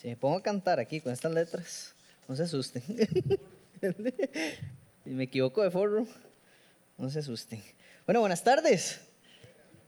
Si me pongo a cantar aquí con estas letras, no se asusten. si me equivoco de forro, no se asusten. Bueno, buenas tardes.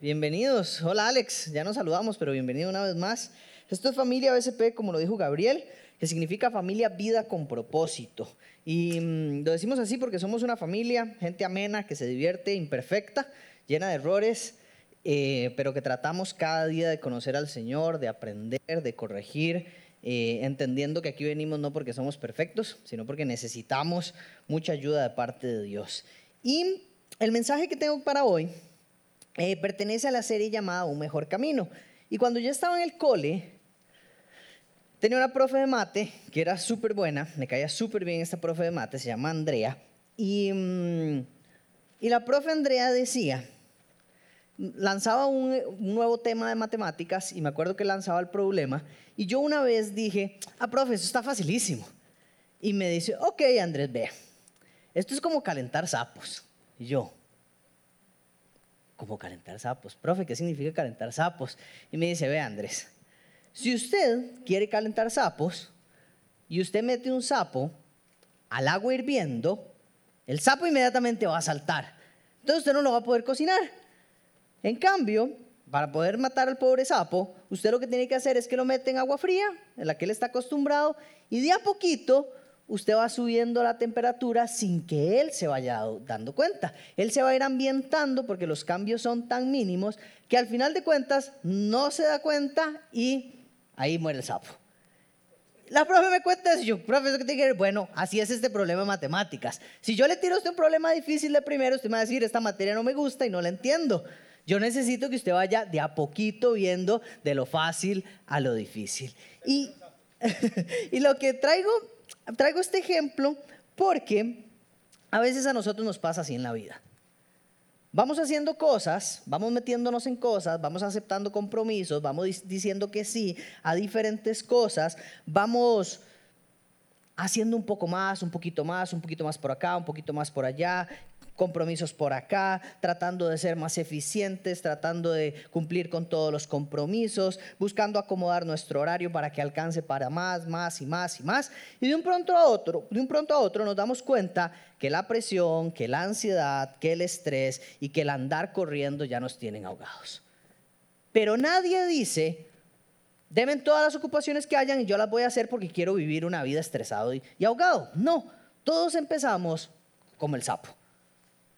Bienvenidos. Hola Alex, ya nos saludamos, pero bienvenido una vez más. Esto es familia BSP, como lo dijo Gabriel, que significa familia vida con propósito. Y mm, lo decimos así porque somos una familia, gente amena, que se divierte, imperfecta, llena de errores, eh, pero que tratamos cada día de conocer al Señor, de aprender, de corregir eh, entendiendo que aquí venimos no porque somos perfectos, sino porque necesitamos mucha ayuda de parte de Dios. Y el mensaje que tengo para hoy eh, pertenece a la serie llamada Un Mejor Camino. Y cuando yo estaba en el cole, tenía una profe de mate que era súper buena, me caía súper bien esta profe de mate, se llama Andrea. Y, mm, y la profe Andrea decía, lanzaba un, nuevo tema de matemáticas y me acuerdo que lanzaba el problema y yo una vez dije, ah, profe, eso está facilísimo. Y me dice, ok, Andrés, vea, esto es como calentar sapos. Y yo, ¿cómo calentar sapos? Profe, ¿qué significa calentar sapos? Y me dice, ve Andrés, si usted quiere calentar sapos y usted mete un sapo al agua hirviendo, el sapo inmediatamente va a saltar. Entonces usted no lo va a poder cocinar. En cambio, para poder matar al pobre sapo, usted lo que tiene que hacer es que lo mete en agua fría, en la que él está acostumbrado, y de a poquito usted va subiendo la temperatura sin que él se vaya dando cuenta. Él se va a ir ambientando porque los cambios son tan mínimos que al final de cuentas no se da cuenta y ahí muere el sapo. La profe me cuenta eso, yo, profe, ¿qué tiene que Bueno, así es este problema de matemáticas. Si yo le tiro a usted un problema difícil de primero, usted me va a decir, esta materia no me gusta y no la entiendo. Yo necesito que usted vaya de a poquito viendo de lo fácil a lo difícil. Y, y lo que traigo, traigo este ejemplo porque a veces a nosotros nos pasa así en la vida. Vamos haciendo cosas, vamos metiéndonos en cosas, vamos aceptando compromisos, vamos diciendo que sí a diferentes cosas, vamos haciendo un poco más, un poquito más, un poquito más por acá, un poquito más por allá, compromisos por acá, tratando de ser más eficientes, tratando de cumplir con todos los compromisos, buscando acomodar nuestro horario para que alcance para más, más y más y más. Y de un pronto a otro, de un pronto a otro nos damos cuenta que la presión, que la ansiedad, que el estrés y que el andar corriendo ya nos tienen ahogados. Pero nadie dice, deben todas las ocupaciones que hayan y yo las voy a hacer porque quiero vivir una vida estresado y, y ahogado. No, todos empezamos como el sapo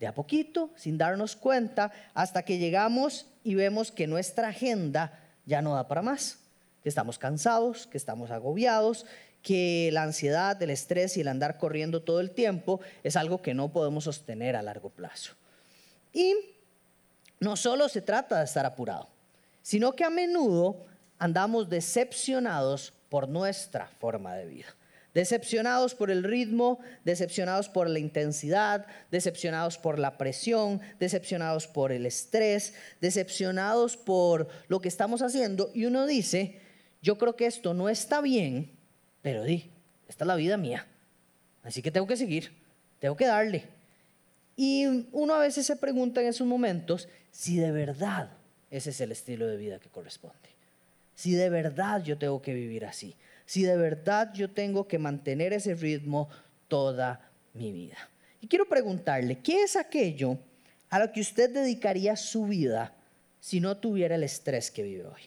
de a poquito, sin darnos cuenta, hasta que llegamos y vemos que nuestra agenda ya no da para más, que estamos cansados, que estamos agobiados, que la ansiedad, el estrés y el andar corriendo todo el tiempo es algo que no podemos sostener a largo plazo. Y no solo se trata de estar apurado, sino que a menudo andamos decepcionados por nuestra forma de vida. Decepcionados por el ritmo, decepcionados por la intensidad, decepcionados por la presión, decepcionados por el estrés, decepcionados por lo que estamos haciendo. Y uno dice, yo creo que esto no está bien, pero di, esta es la vida mía. Así que tengo que seguir, tengo que darle. Y uno a veces se pregunta en esos momentos si de verdad ese es el estilo de vida que corresponde. Si de verdad yo tengo que vivir así si de verdad yo tengo que mantener ese ritmo toda mi vida. Y quiero preguntarle, ¿qué es aquello a lo que usted dedicaría su vida si no tuviera el estrés que vive hoy?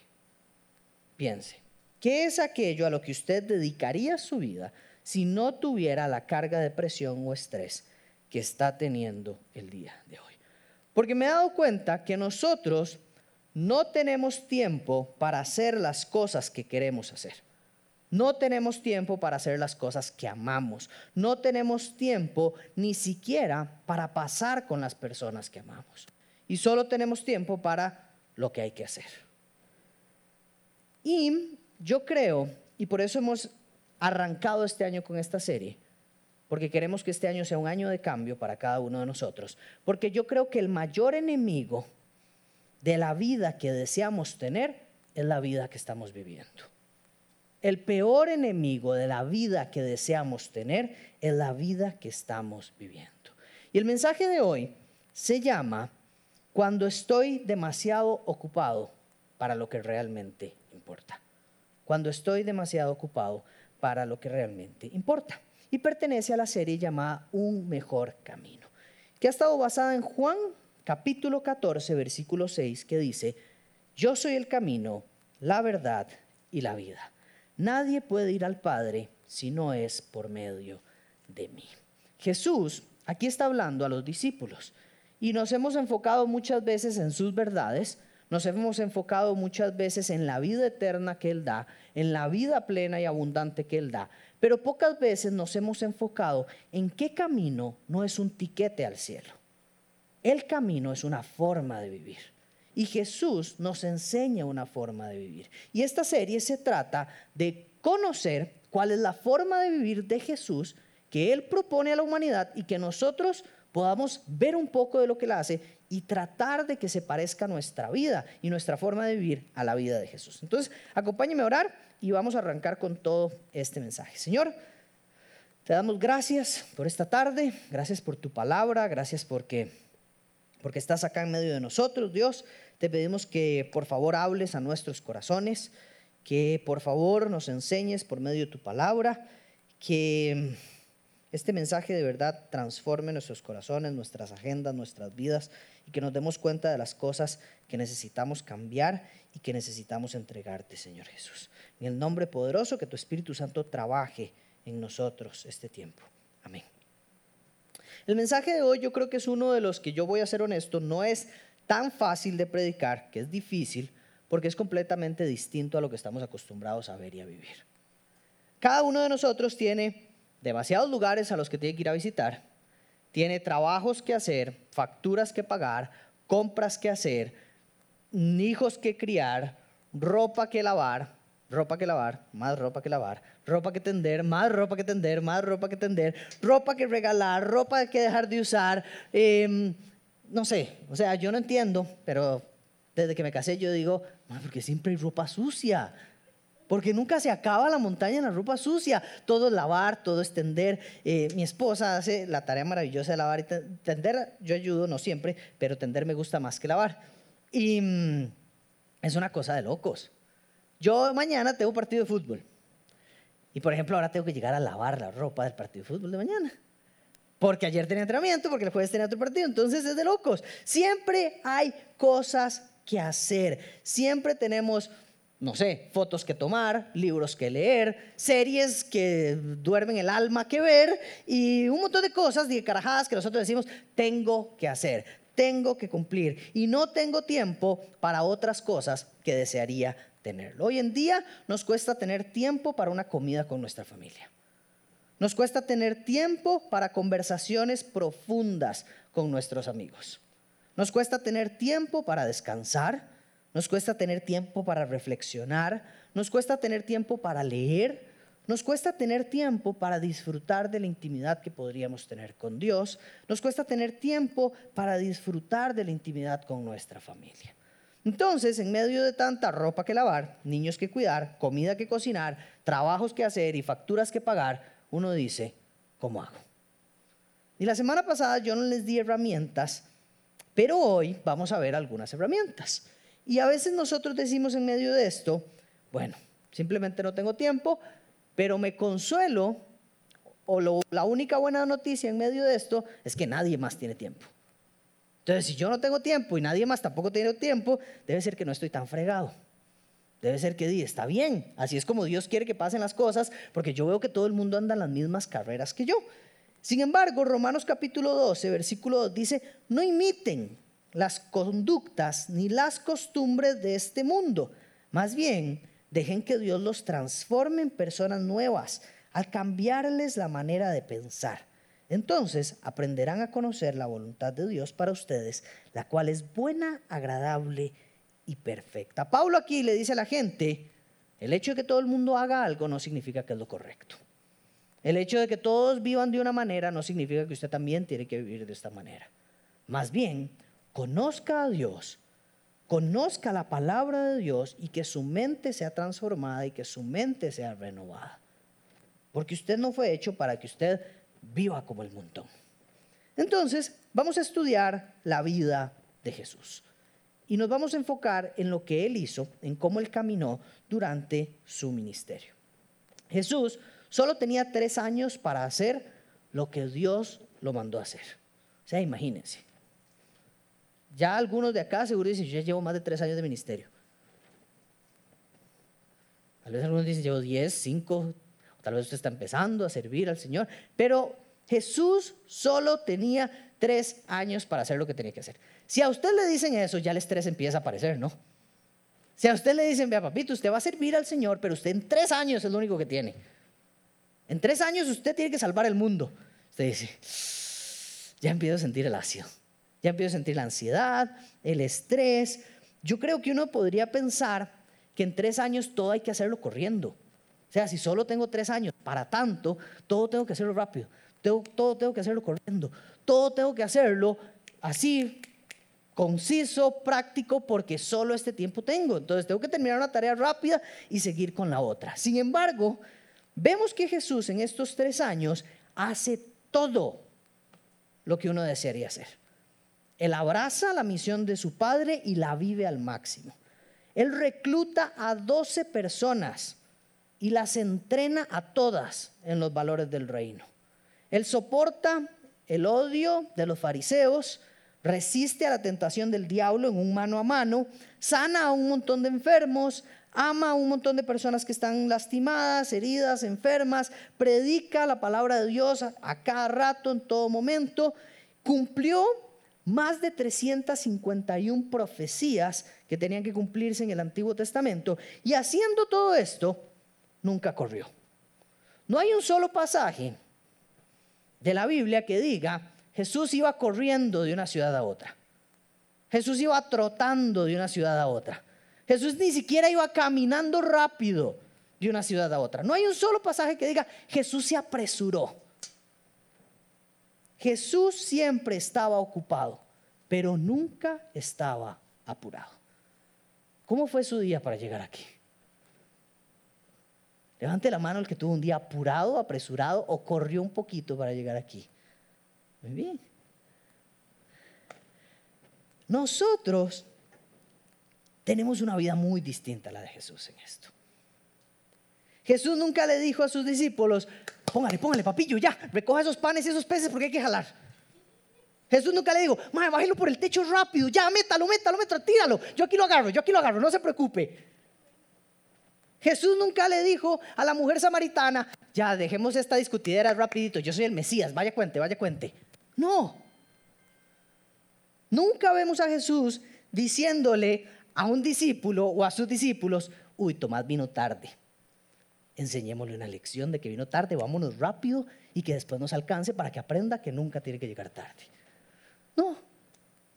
Piense, ¿qué es aquello a lo que usted dedicaría su vida si no tuviera la carga de presión o estrés que está teniendo el día de hoy? Porque me he dado cuenta que nosotros no tenemos tiempo para hacer las cosas que queremos hacer. No tenemos tiempo para hacer las cosas que amamos. No tenemos tiempo ni siquiera para pasar con las personas que amamos. Y solo tenemos tiempo para lo que hay que hacer. Y yo creo, y por eso hemos arrancado este año con esta serie, porque queremos que este año sea un año de cambio para cada uno de nosotros, porque yo creo que el mayor enemigo de la vida que deseamos tener es la vida que estamos viviendo. El peor enemigo de la vida que deseamos tener es la vida que estamos viviendo. Y el mensaje de hoy se llama Cuando estoy demasiado ocupado para lo que realmente importa. cuando estoy demasiado ocupado para lo que realmente importa. Y pertenece a la serie llamada Un Mejor Camino, que ha estado basada en Juan capítulo 14, versículo 6, que dice, Yo soy el camino, la verdad y la vida. Nadie puede ir al Padre si no es por medio de mí. Jesús aquí está hablando a los discípulos y nos hemos enfocado muchas veces en sus verdades, nos hemos enfocado muchas veces en la vida eterna que Él da, en la vida plena y abundante que Él da, pero pocas veces nos hemos enfocado en qué camino no es un tiquete al cielo. El camino es una forma de vivir. Y Jesús nos enseña una forma de vivir. Y esta serie se trata de conocer cuál es la forma de vivir de Jesús que Él propone a la humanidad y que nosotros podamos ver un poco de lo que Él hace y tratar de que se parezca nuestra vida y nuestra forma de vivir a la vida de Jesús. Entonces, acompáñeme a orar y vamos a arrancar con todo este mensaje. Señor, te damos gracias por esta tarde, gracias por tu palabra, gracias porque, porque estás acá en medio de nosotros, Dios. Te pedimos que por favor hables a nuestros corazones, que por favor nos enseñes por medio de tu palabra, que este mensaje de verdad transforme nuestros corazones, nuestras agendas, nuestras vidas y que nos demos cuenta de las cosas que necesitamos cambiar y que necesitamos entregarte, Señor Jesús. En el nombre poderoso que tu Espíritu Santo trabaje en nosotros este tiempo. El mensaje de hoy yo creo que es uno de los que yo voy a ser honesto, no es tan fácil de predicar, que es difícil, porque es completamente distinto a lo que estamos acostumbrados a ver y a vivir. Cada uno de nosotros tiene demasiados lugares a los que tiene que ir a visitar, tiene trabajos que hacer, facturas que pagar, compras que hacer, hijos que criar, ropa que lavar, ropa que lavar, más ropa que lavar, ropa que tender, más ropa que tender, más ropa que tender, ropa que regalar, ropa que dejar de usar. Em, no sé, o sea, yo no entiendo, pero desde que me casé yo digo, porque siempre hay ropa sucia. Porque nunca se acaba la montaña en la ropa sucia. Todo es lavar, todo es tender. Eh, mi esposa hace la tarea maravillosa de lavar y tender. Yo ayudo, no siempre, pero tender me gusta más que lavar. Y mm, es una cosa de locos. Yo mañana tengo partido de fútbol. Y por ejemplo, ahora tengo que llegar a lavar la ropa del partido de fútbol de mañana. Porque ayer tenía entrenamiento, porque el jueves tenía otro partido. Entonces es de locos. Siempre hay cosas que hacer. Siempre tenemos, no sé, fotos que tomar, libros que leer, series que duermen el alma que ver y un montón de cosas, de carajadas que nosotros decimos, tengo que hacer, tengo que cumplir. Y no tengo tiempo para otras cosas que desearía Hoy en día nos cuesta tener tiempo para una comida con nuestra familia. Nos cuesta tener tiempo para conversaciones profundas con nuestros amigos. Nos cuesta tener tiempo para descansar. Nos cuesta tener tiempo para reflexionar. Nos cuesta tener tiempo para leer. Nos cuesta tener tiempo para disfrutar de la intimidad que podríamos tener con Dios. Nos cuesta tener tiempo para disfrutar de la intimidad con nuestra familia. Entonces, en medio de tanta ropa que lavar, niños que cuidar, comida que cocinar, trabajos que hacer y facturas que pagar, uno dice, ¿cómo hago? Y la semana pasada yo no les di herramientas, pero hoy vamos a ver algunas herramientas. Y a veces nosotros decimos en medio de esto, bueno, simplemente no tengo tiempo, pero me consuelo, o la única buena noticia en medio de esto es que nadie más tiene tiempo. Entonces, si yo no tengo tiempo y nadie más tampoco tiene tiempo, debe ser que no estoy tan fregado. Debe ser que está bien, así es como Dios quiere que pasen las cosas, porque yo veo que todo el mundo anda en las mismas carreras que yo. Sin embargo, Romanos capítulo 12, versículo 2 dice, no imiten las conductas ni las costumbres de este mundo, más bien dejen que Dios los transforme en personas nuevas al cambiarles la manera de pensar. Entonces aprenderán a conocer la voluntad de Dios para ustedes, la cual es buena, agradable y perfecta. Pablo aquí le dice a la gente, el hecho de que todo el mundo haga algo no significa que es lo correcto. El hecho de que todos vivan de una manera no significa que usted también tiene que vivir de esta manera. Más bien, conozca a Dios, conozca la palabra de Dios y que su mente sea transformada y que su mente sea renovada. Porque usted no fue hecho para que usted viva como el montón. Entonces, vamos a estudiar la vida de Jesús. y nos vamos a enfocar en lo que él hizo, en cómo él caminó durante su ministerio. Jesús solo tenía tres años para hacer lo que Dios lo mandó a hacer. O sea, imagínense. Ya algunos de acá seguro dicen, yo ya llevo más de tres años de ministerio. Tal vez algunos dicen, llevo diez, cinco, tal vez usted está empezando a servir al Señor, pero Jesús solo tenía tres años para hacer lo que tenía que hacer. Si a usted le dicen eso, ya el estrés empieza a aparecer, ¿no? Si a usted le dicen, vea papito, usted va a servir al Señor, pero usted en tres años es lo único que tiene. En tres años usted tiene que salvar el mundo. Usted dice, ya empiezo a sentir el ácido, ya empiezo a sentir la ansiedad, el estrés. Yo creo que uno podría pensar que en tres años todo hay que hacerlo corriendo. O sea, si solo tengo tres años, para tanto, todo tengo que hacerlo rápido, todo, tengo que hacerlo corriendo, todo tengo que hacerlo así, conciso, práctico, porque solo este tiempo tengo. Entonces tengo que terminar una tarea rápida y seguir con la otra. Sin embargo, vemos que Jesús en estos tres años hace todo lo que uno desearía hacer. Él abraza la misión de su padre y la vive al máximo. Él recluta a 12 personas y las entrena a todas en los valores del reino. Él soporta el odio de los fariseos, resiste a la tentación del diablo en un mano a mano, sana a un montón de enfermos, ama a un montón de personas que están lastimadas, heridas, enfermas, predica la palabra de Dios a, cada rato, en todo momento, cumplió más de 351 profecías que tenían que cumplirse en el Antiguo Testamento y haciendo todo esto, nunca corrió. No hay un solo pasaje de la Biblia que diga, Jesús iba corriendo de una ciudad a otra. Jesús iba trotando de una ciudad a otra. Jesús ni siquiera iba caminando rápido de una ciudad a otra. No hay un solo pasaje que diga, Jesús se apresuró. Jesús siempre estaba ocupado, pero nunca estaba apurado. ¿Cómo fue su día para llegar aquí? Levante la mano el que tuvo un día apurado, apresurado o corrió un poquito para llegar aquí. Muy bien. Nosotros tenemos una vida muy distinta a la de Jesús en esto. Jesús nunca le dijo a sus discípulos, póngale, póngale, papillo, ya, recoja esos panes y esos peces porque hay que jalar. Jesús nunca le dijo, bájelo por el techo rápido, ya, métalo, métalo, métalo, tíralo. Yo aquí lo agarro, yo aquí lo agarro, no se preocupe. Jesús nunca le dijo a la mujer samaritana, ya, dejemos esta discutidera rapidito, yo soy el Mesías, vaya cuente, vaya cuente. No. Nunca vemos a Jesús diciéndole a un discípulo o a sus discípulos, uy, Tomás vino tarde. Enseñémosle una lección de que vino tarde, vámonos rápido y que después nos alcance para que aprenda que nunca tiene que llegar tarde. No,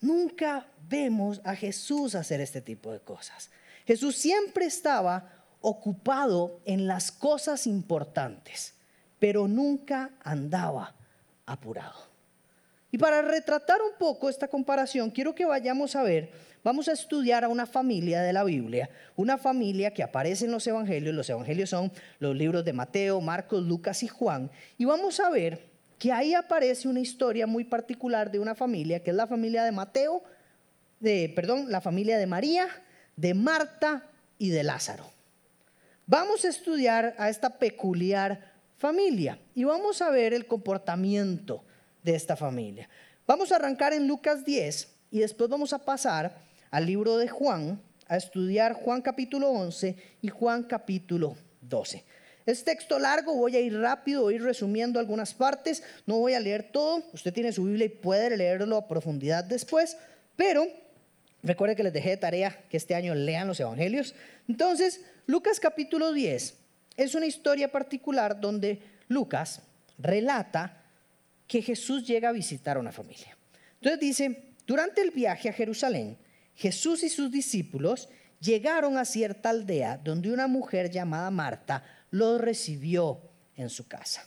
nunca vemos a Jesús hacer este tipo de cosas. Jesús siempre estaba ocupado en las cosas importantes, pero nunca andaba apurado. Y para retratar un poco esta comparación, quiero que vayamos a ver, vamos a estudiar a una familia de la Biblia, una familia que aparece en los evangelios, los evangelios son los libros de Mateo, Marcos, Lucas y Juan, y vamos a ver que ahí aparece una historia muy particular de una familia, que es la familia de Mateo, de, perdón, la familia de María, de Marta y de Lázaro. Vamos a estudiar a esta peculiar familia y vamos a ver el comportamiento de esta familia. Vamos a arrancar en Lucas 10 y después vamos a pasar al libro de Juan, a estudiar Juan capítulo 11 y Juan capítulo 12. Es texto largo, voy a ir rápido, voy a ir resumiendo algunas partes, no voy a leer todo, usted tiene su Biblia y puede leerlo a profundidad después, pero recuerde que les dejé de tarea que este año lean los evangelios. Entonces, Lucas capítulo 10 es una historia particular donde Lucas relata que Jesús llega a visitar a una familia. Entonces dice, durante el viaje a Jerusalén, Jesús y sus discípulos llegaron a cierta aldea donde una mujer llamada Marta los recibió en su casa.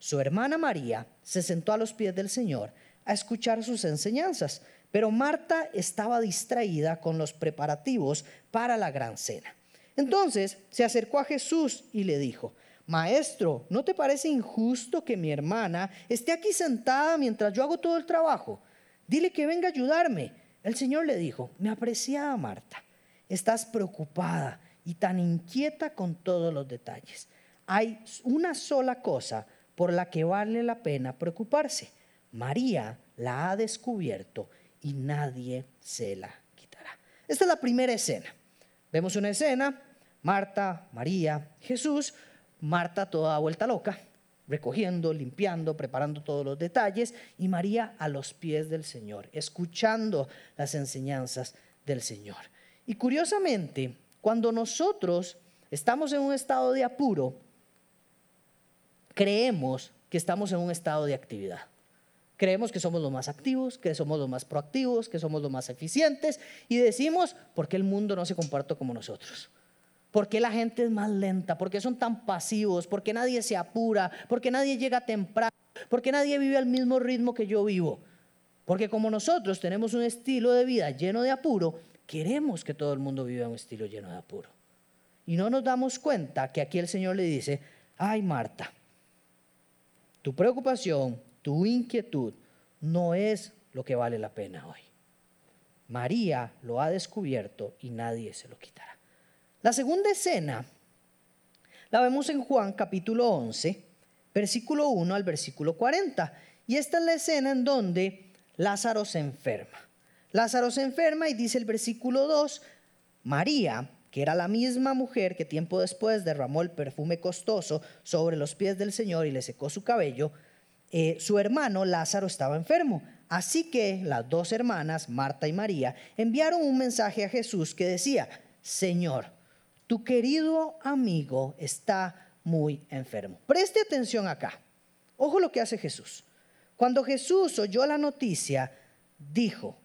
Su hermana María se sentó a los pies del Señor a escuchar sus enseñanzas, pero Marta estaba distraída con los preparativos para la gran cena. Entonces se acercó a Jesús y le dijo, Maestro, ¿no te parece injusto que mi hermana esté aquí sentada mientras yo hago todo el trabajo? Dile que venga a ayudarme. El Señor le dijo, mi apreciada Marta, estás preocupada y tan inquieta con todos los detalles. Hay una sola cosa por la que vale la pena preocuparse. María la ha descubierto y nadie se la quitará. Esta es la primera escena. Vemos una escena, Marta, María, Jesús, Marta toda vuelta loca, recogiendo, limpiando, preparando todos los detalles, y María a los pies del Señor, escuchando las enseñanzas del Señor. Y curiosamente, cuando nosotros estamos en un estado de apuro, creemos que estamos en un estado de actividad. Creemos que somos los más activos, que somos los más proactivos, que somos los más eficientes y decimos, ¿por qué el mundo no se comporta como nosotros? ¿Por qué la gente es más lenta? ¿Por qué son tan pasivos? ¿Por qué nadie se apura? ¿Por qué nadie llega temprano? ¿Por qué nadie vive al mismo ritmo que yo vivo? Porque como nosotros tenemos un estilo de vida lleno de apuro, queremos que todo el mundo viva un estilo lleno de apuro. Y no nos damos cuenta que aquí el Señor le dice, ay Marta, tu preocupación, tu inquietud no es lo que vale la pena hoy. María lo ha descubierto y nadie se lo quitará. La segunda escena la vemos en Juan capítulo 11, versículo 1 al versículo 40. Y esta es la escena en donde Lázaro se enferma. Lázaro se enferma y dice el versículo 2, María, que era la misma mujer que tiempo después derramó el perfume costoso sobre los pies del Señor y le secó su cabello, eh, su hermano Lázaro estaba enfermo. Así que las dos hermanas, Marta y María, enviaron un mensaje a Jesús que decía, Señor, tu querido amigo está muy enfermo. Preste atención acá. Ojo lo que hace Jesús. Cuando Jesús oyó la noticia, dijo,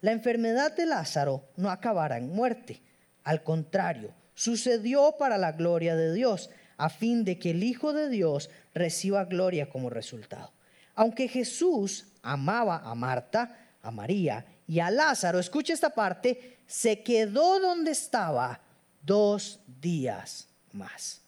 la enfermedad de Lázaro no acabará en muerte. Al contrario, sucedió para la gloria de Dios, a fin de que el Hijo de Dios reciba gloria como resultado. Aunque Jesús amaba a Marta, a María y a Lázaro, escucha esta parte, se quedó donde estaba dos días más.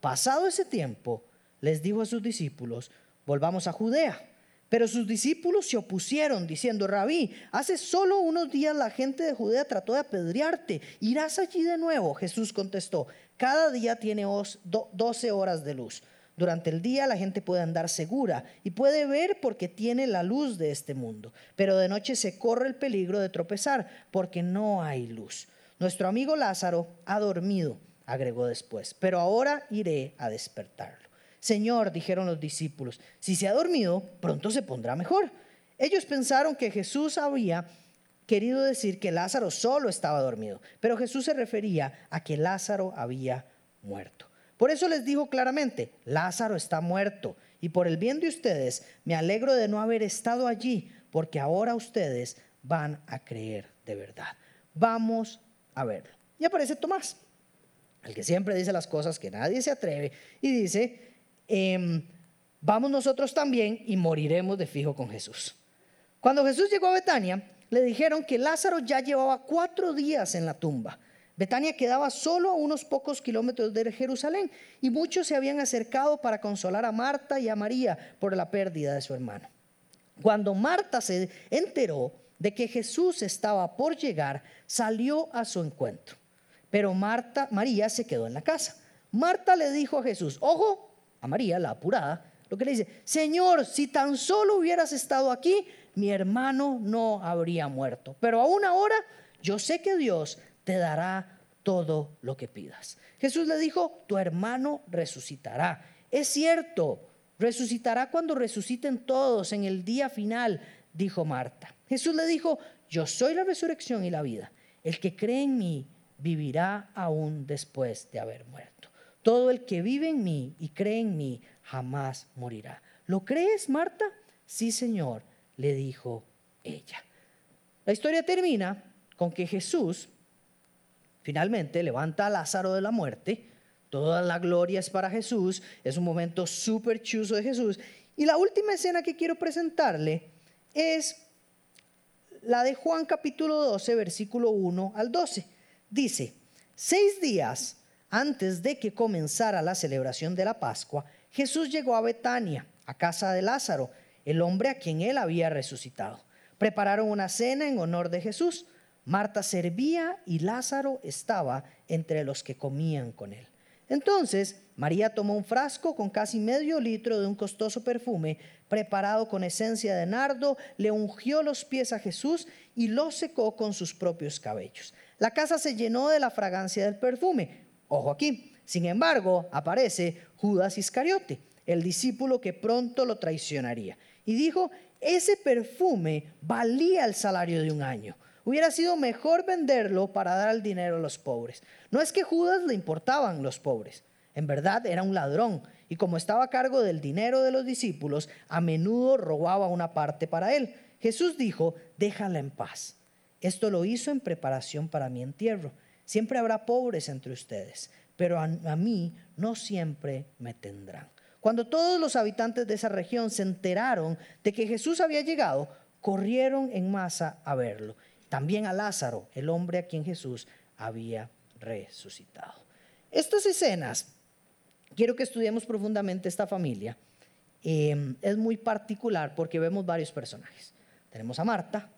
Pasado ese tiempo, les dijo a sus discípulos, volvamos a Judea. Pero sus discípulos se opusieron, diciendo, Rabí, hace solo unos días la gente de Judea trató de apedrearte. ¿Irás allí de nuevo? Jesús contestó, cada día tiene doce horas de luz. Durante el día la gente puede andar segura y puede ver porque tiene la luz de este mundo, pero de noche se corre el peligro de tropezar porque no hay luz. Nuestro amigo Lázaro ha dormido, agregó después, pero ahora iré a despertarlo. Señor, dijeron los discípulos, si se ha dormido, pronto se pondrá mejor. Ellos pensaron que Jesús había querido decir que Lázaro solo estaba dormido, pero Jesús se refería a que Lázaro había muerto. Por eso les dijo claramente, Lázaro está muerto y por el bien de ustedes me alegro de no haber estado allí, porque ahora ustedes van a creer de verdad. Vamos a verlo. Y aparece Tomás, el que siempre dice las cosas que nadie se atreve, y dice, em, vamos nosotros también y moriremos de fijo con Jesús. Cuando Jesús llegó a Betania, le dijeron que Lázaro ya llevaba cuatro días en la tumba. Betania quedaba solo a unos pocos kilómetros de Jerusalén y muchos se habían acercado para consolar a Marta y a María por la pérdida de su hermano. Cuando Marta se enteró de que Jesús estaba por llegar, salió a su encuentro. Pero Marta, María se quedó en la casa. Marta le dijo a Jesús, ojo, a María, la apurada, lo que le dice, Señor, si tan solo hubieras estado aquí, mi hermano no habría muerto. Pero aún ahora, yo sé que Dios te dará todo lo que pidas. Jesús le dijo, tu hermano resucitará. Es cierto, resucitará cuando resuciten todos en el día final, dijo Marta. Jesús le dijo, yo soy la resurrección y la vida. El que cree en mí vivirá aún después de haber muerto. Todo el que vive en mí y cree en mí jamás morirá. ¿Lo crees, Marta? Sí, Señor, le dijo ella. La historia termina con que Jesús Finalmente levanta a Lázaro de la muerte. Toda la gloria es para Jesús. Es un momento súper chuso de Jesús. Y la última escena que quiero presentarle es la de Juan capítulo 12, versículo 1 al 12. Dice, seis días antes de que comenzara la celebración de la Pascua, Jesús llegó a Betania, a casa de Lázaro, el hombre a quien él había resucitado. Prepararon una cena en honor de Jesús. Marta servía y Lázaro estaba entre los que comían con él. Entonces María tomó un frasco con casi medio litro de un costoso perfume preparado con esencia de nardo, le ungió los pies a Jesús y lo secó con sus propios cabellos. La casa se llenó de la fragancia del perfume. Ojo aquí. Sin embargo, aparece Judas Iscariote, el discípulo que pronto lo traicionaría. Y dijo, ese perfume valía el salario de un año. Hubiera sido mejor venderlo para dar el dinero a los pobres. No es que Judas le importaban los pobres. En verdad era un ladrón y como estaba a cargo del dinero de los discípulos, a menudo robaba una parte para él. Jesús dijo, déjala en paz. Esto lo hizo en preparación para mi entierro. Siempre habrá pobres entre ustedes, pero a, mí no siempre me tendrán. Cuando todos los habitantes de esa región se enteraron de que Jesús había llegado, corrieron en masa a verlo. También a Lázaro, el hombre a quien Jesús había resucitado. Estas escenas, quiero que estudiemos profundamente esta familia. Eh, es muy particular porque vemos varios personajes. Tenemos a Marta,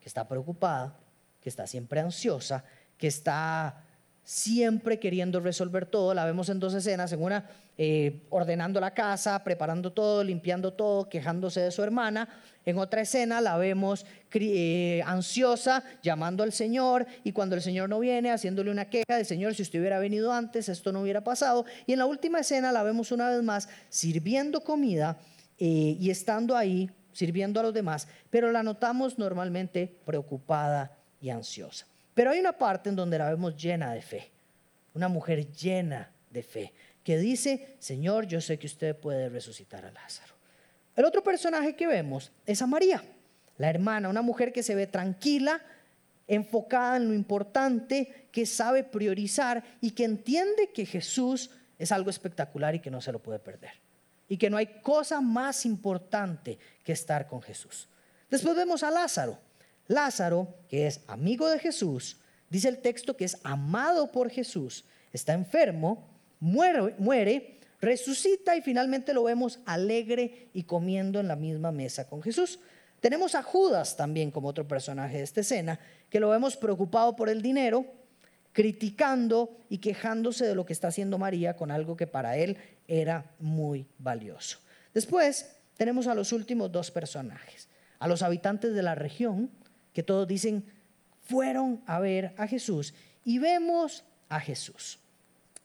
que está preocupada, que está siempre ansiosa, que está siempre queriendo resolver todo. La vemos en dos escenas, en una eh, ordenando la casa, preparando todo, limpiando todo, quejándose de su hermana. En otra escena la vemos eh, ansiosa, llamando al Señor y cuando el Señor no viene, haciéndole una queja de Señor, si usted hubiera venido antes, esto no hubiera pasado. Y en la última escena la vemos una vez más sirviendo comida eh, y estando ahí, sirviendo a los demás, pero la notamos normalmente preocupada y ansiosa. Pero hay una parte en donde la vemos llena de fe, una mujer llena de fe, que dice, Señor, yo sé que usted puede resucitar a Lázaro. El otro personaje que vemos es a María, la hermana, una mujer que se ve tranquila, enfocada en lo importante, que sabe priorizar y que entiende que Jesús es algo espectacular y que no se lo puede perder. Y que no hay cosa más importante que estar con Jesús. Después vemos a Lázaro, Lázaro, que es amigo de Jesús, dice el texto que es amado por Jesús, está enfermo, muere, resucita y finalmente lo vemos alegre y comiendo en la misma mesa con Jesús. Tenemos a Judas también como otro personaje de esta escena, que lo vemos preocupado por el dinero, criticando y quejándose de lo que está haciendo María con algo que para él era muy valioso. Después tenemos a los últimos dos personajes, a los habitantes de la región, que todos dicen, fueron a ver a Jesús y vemos a Jesús.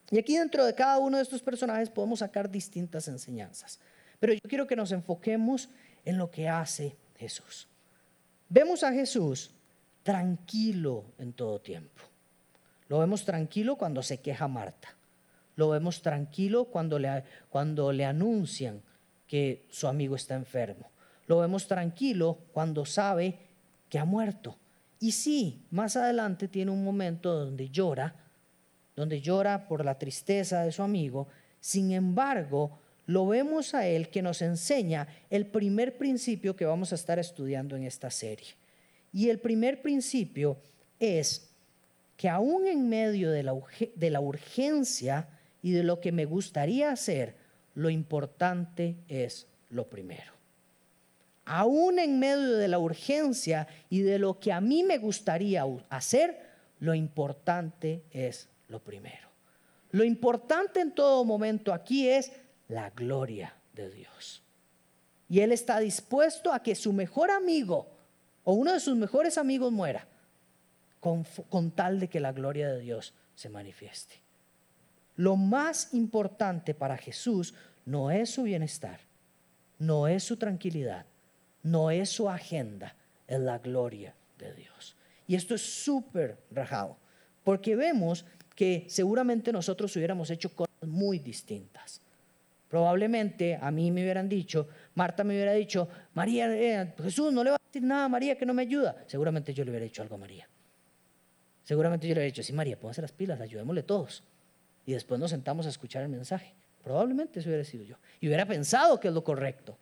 Y aquí dentro de cada uno de estos personajes podemos sacar distintas enseñanzas. Pero yo quiero que nos enfoquemos en lo que hace Jesús. Vemos a Jesús tranquilo en todo tiempo. Lo vemos tranquilo cuando se queja Marta. Lo vemos tranquilo cuando le, cuando le anuncian que su amigo está enfermo. Lo vemos tranquilo cuando sabe que ha muerto. Y sí, más adelante tiene un momento donde llora, donde llora por la tristeza de su amigo. Sin embargo, lo vemos a él que nos enseña el primer principio que vamos a estar estudiando en esta serie. Y el primer principio es que aún en medio de la, de la urgencia y de lo que me gustaría hacer, lo importante es lo primero aún en medio de la urgencia y de lo que a mí me gustaría hacer, lo importante es lo primero. Lo importante en todo momento aquí es la gloria de Dios. Y Él está dispuesto a que su mejor amigo o uno de sus mejores amigos muera con, con tal de que la gloria de Dios se manifieste. Lo más importante para Jesús no es su bienestar, no es su tranquilidad, no es su agenda, es la gloria de Dios. Y esto es súper rajado, porque vemos que seguramente nosotros hubiéramos hecho cosas muy distintas. Probablemente a mí me hubieran dicho, Marta me hubiera dicho, María, eh, Jesús no le va a decir nada a María que no me ayuda. Seguramente yo le hubiera dicho algo a María. Seguramente yo le hubiera dicho, sí, María, póngase las pilas, ayudémosle todos. Y después nos sentamos a escuchar el mensaje. Probablemente eso hubiera sido yo. Y hubiera pensado que es lo correcto.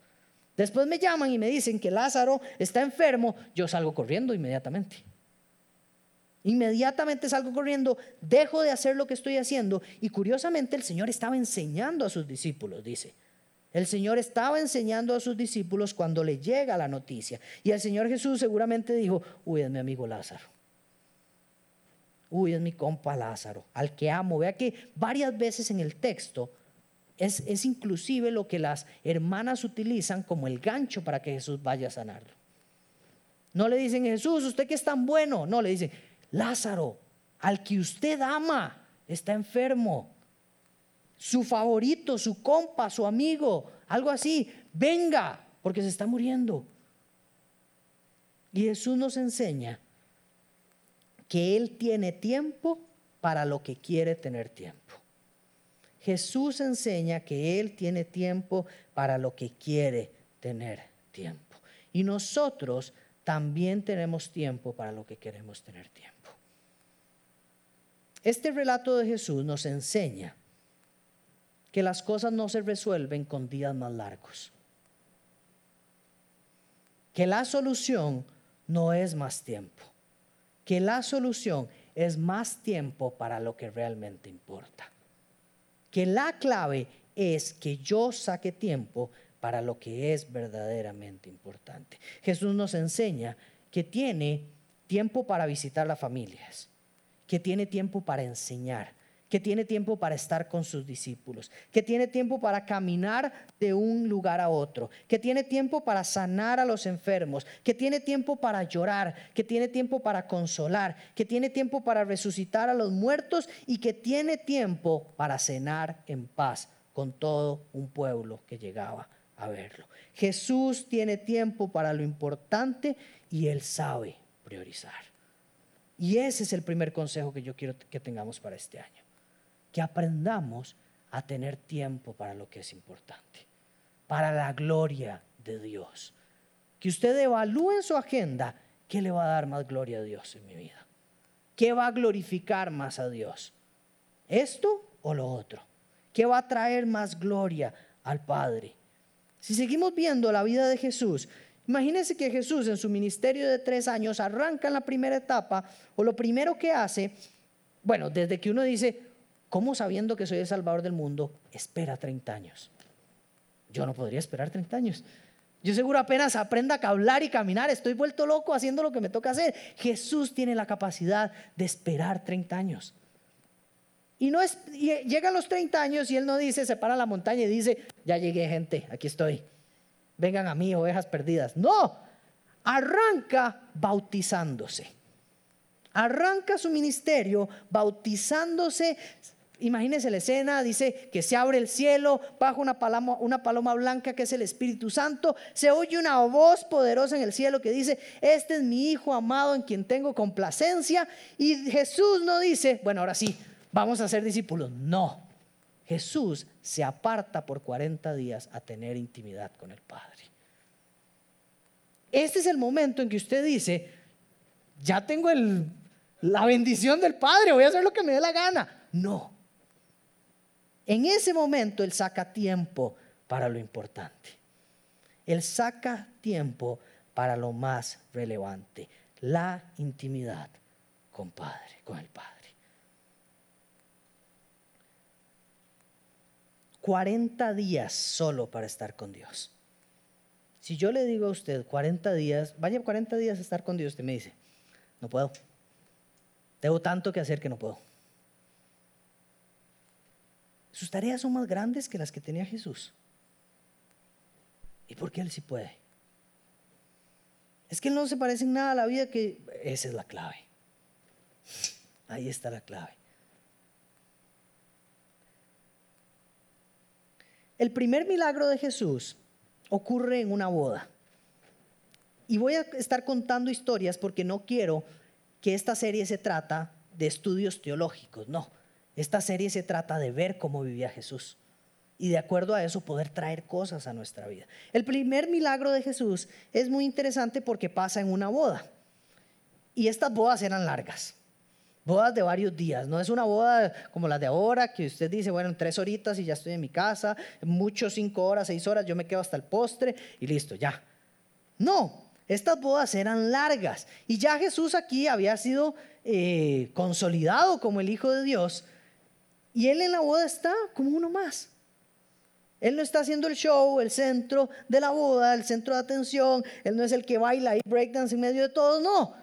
Después me llaman y me dicen que Lázaro está enfermo, yo salgo corriendo inmediatamente. Inmediatamente salgo corriendo, dejo de hacer lo que estoy haciendo y curiosamente el Señor estaba enseñando a sus discípulos, dice. El Señor estaba enseñando a sus discípulos cuando le llega la noticia. Y el Señor Jesús seguramente dijo, uy, es mi amigo Lázaro. Uy, es mi compa Lázaro, al que amo. Vea que varias veces en el texto es, es inclusive lo que las hermanas utilizan como el gancho para que Jesús vaya a sanarlo. No le dicen, Jesús, usted que es tan bueno. No, le dicen, Lázaro, al que usted ama, está enfermo su favorito, su compa, su amigo, algo así, venga, porque se está muriendo. Y Jesús nos enseña que Él tiene tiempo para lo que quiere tener tiempo. Jesús enseña que Él tiene tiempo para lo que quiere tener tiempo. Y nosotros también tenemos tiempo para lo que queremos tener tiempo. Este relato de Jesús nos enseña que las cosas no se resuelven con días más largos. Que la solución no es más tiempo. Que la solución es más tiempo para lo que realmente importa. Que la clave es que yo saque tiempo para lo que es verdaderamente importante. Jesús nos enseña que tiene tiempo para visitar las familias, que tiene tiempo para enseñar, que tiene tiempo para estar con sus discípulos, que tiene tiempo para caminar de un lugar a otro, que tiene tiempo para sanar a los enfermos, que tiene tiempo para llorar, que tiene tiempo para consolar, que tiene tiempo para resucitar a los muertos y que tiene tiempo para cenar en paz con todo un pueblo que llegaba a verlo. Jesús tiene tiempo para lo importante y él sabe priorizar. Y ese es el primer consejo que yo quiero que tengamos para este año que aprendamos a tener tiempo para lo que es importante, para la gloria de Dios. Que usted evalúe en su agenda qué le va a dar más gloria a Dios en mi vida. ¿Qué va a glorificar más a Dios? ¿Esto o lo otro? ¿Qué va a traer más gloria al Padre? Si seguimos viendo la vida de Jesús, imagínense que Jesús en su ministerio de tres años arranca en la primera etapa o lo primero que hace, bueno, desde que uno dice, ¿Cómo sabiendo que soy el Salvador del mundo, espera 30 años? Yo no podría esperar 30 años. Yo seguro apenas aprenda a hablar y caminar, estoy vuelto loco haciendo lo que me toca hacer. Jesús tiene la capacidad de esperar 30 años. Y, no es, y llegan los 30 años y él no dice, se para la montaña y dice, ya llegué gente, aquí estoy. Vengan a mí, ovejas perdidas. No, arranca bautizándose. Arranca su ministerio bautizándose imagínense la escena, dice que se abre el cielo, baja una paloma, una paloma blanca que es el Espíritu Santo, se oye una voz poderosa en el cielo que dice, este es mi Hijo amado en quien tengo complacencia. Y Jesús no dice, bueno, ahora sí, vamos a ser discípulos. No, Jesús se aparta por 40 días a tener intimidad con el Padre. Este es el momento en que usted dice, ya tengo la bendición del Padre, voy a hacer lo que me dé la gana. No, en ese momento Él saca tiempo para lo importante. Él saca tiempo para lo más relevante, la intimidad con Padre, con el Padre. 40 días solo para estar con Dios. Si yo le digo a usted 40 días, vaya 40 días a estar con Dios, usted me dice, no puedo. Tengo tanto que hacer que no puedo. Sus tareas son más grandes que las que tenía Jesús. ¿Y por qué Él sí puede? Es que Él no se parece en nada a la vida que... Esa es la clave. Ahí está la clave. El primer milagro de Jesús ocurre en una boda. Y voy a estar contando historias porque no quiero que esta serie se trata de estudios teológicos, no. Esta serie se trata de ver cómo vivía Jesús y de acuerdo a eso poder traer cosas a nuestra vida. El primer milagro de Jesús es muy interesante porque pasa en una boda. Y estas bodas eran largas. Bodas de varios días, no es una boda como la de ahora, que usted dice, bueno, en tres horitas y ya estoy en mi casa, mucho cinco horas, seis horas, yo me quedo hasta el postre y listo, ya. No, estas bodas eran largas y ya Jesús aquí había sido eh, consolidado como el Hijo de Dios y él en la boda está como uno más. Él no está haciendo el show, el centro de la boda, el centro de atención. Él no es el que baila y breakdance en medio de todo. No.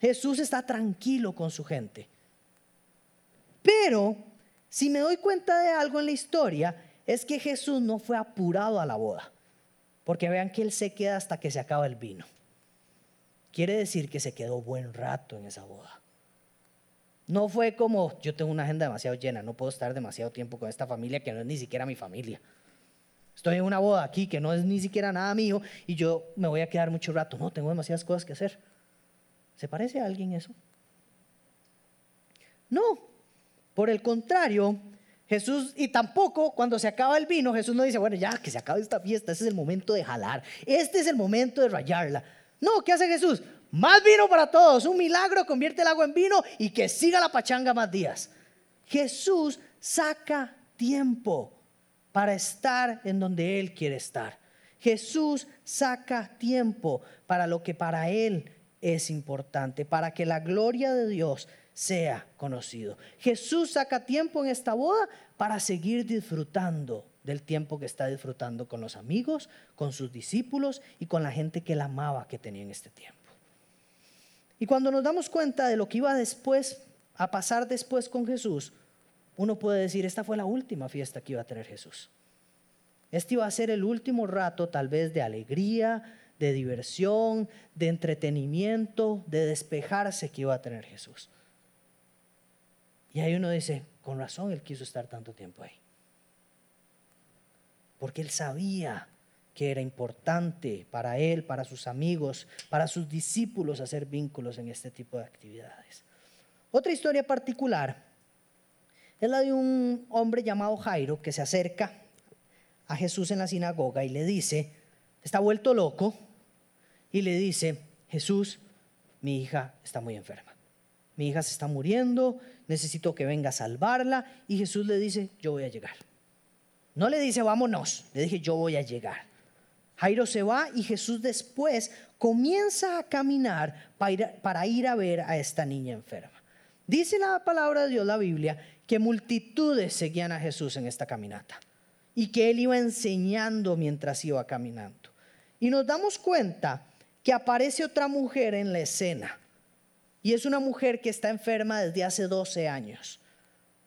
Jesús está tranquilo con su gente. Pero si me doy cuenta de algo en la historia, es que Jesús no fue apurado a la boda. Porque vean que Él se queda hasta que se acaba el vino. Quiere decir que se quedó buen rato en esa boda. No fue como yo tengo una agenda demasiado llena, no puedo estar demasiado tiempo con esta familia que no es ni siquiera mi familia. Estoy en una boda aquí que no es ni siquiera nada mío y yo me voy a quedar mucho rato. No, tengo demasiadas cosas que hacer. ¿Se parece a alguien eso? No. Por el contrario, Jesús, y tampoco cuando se acaba el vino, Jesús no dice, bueno, ya que se acabe esta fiesta, ese es el momento de jalar, este es el momento de rayarla. No, ¿qué hace Jesús? Más vino para todos, un milagro, convierte el agua en vino y que siga la pachanga más días. Jesús saca tiempo para estar en donde Él quiere estar. Jesús saca tiempo para lo que para Él es importante, para que la gloria de Dios sea conocido. Jesús saca tiempo en esta boda para seguir disfrutando del tiempo que está disfrutando con los amigos, con sus discípulos y con la gente que él amaba que tenía en este tiempo. Y cuando nos damos cuenta de lo que iba después a pasar después con Jesús, uno puede decir, esta fue la última fiesta que iba a tener Jesús. Este iba a ser el último rato tal vez de alegría, de diversión, de entretenimiento, de despejarse que iba a tener Jesús. Y ahí uno dice, con razón él quiso estar tanto tiempo ahí. Porque él sabía que era importante para él, para sus amigos, para sus discípulos hacer vínculos en este tipo de actividades. Otra historia particular es la de un hombre llamado Jairo que se acerca a Jesús en la sinagoga y le dice, está vuelto loco, y le dice, Jesús, mi hija está muy enferma. Mi hija se está muriendo, necesito que venga a salvarla. Y Jesús le dice, yo voy a llegar. No le dice, vámonos, le dije, yo voy a llegar. Jairo se va y Jesús después comienza a caminar para ir, a ver a esta niña enferma. Dice la palabra de Dios, la Biblia, que multitudes seguían a Jesús en esta caminata y que él iba enseñando mientras iba caminando. Y nos damos cuenta que aparece otra mujer en la escena. Y es una mujer que está enferma desde hace 12 años.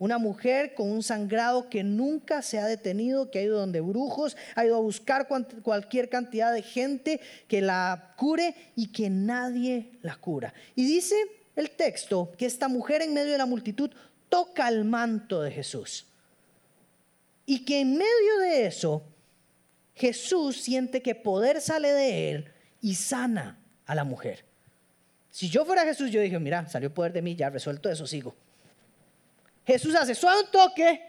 Una mujer con un sangrado que nunca se ha detenido, que ha ido donde brujos, ha ido a buscar cualquier cantidad de gente que la cure y que nadie la cura. Y dice el texto que esta mujer en medio de la multitud toca el manto de Jesús. Y que en medio de eso, Jesús siente que poder sale de él y sana a la mujer. Si yo fuera Jesús, yo dije, mira, salió poder de mí, ya resuelto eso, sigo. Jesús hace suave un toque,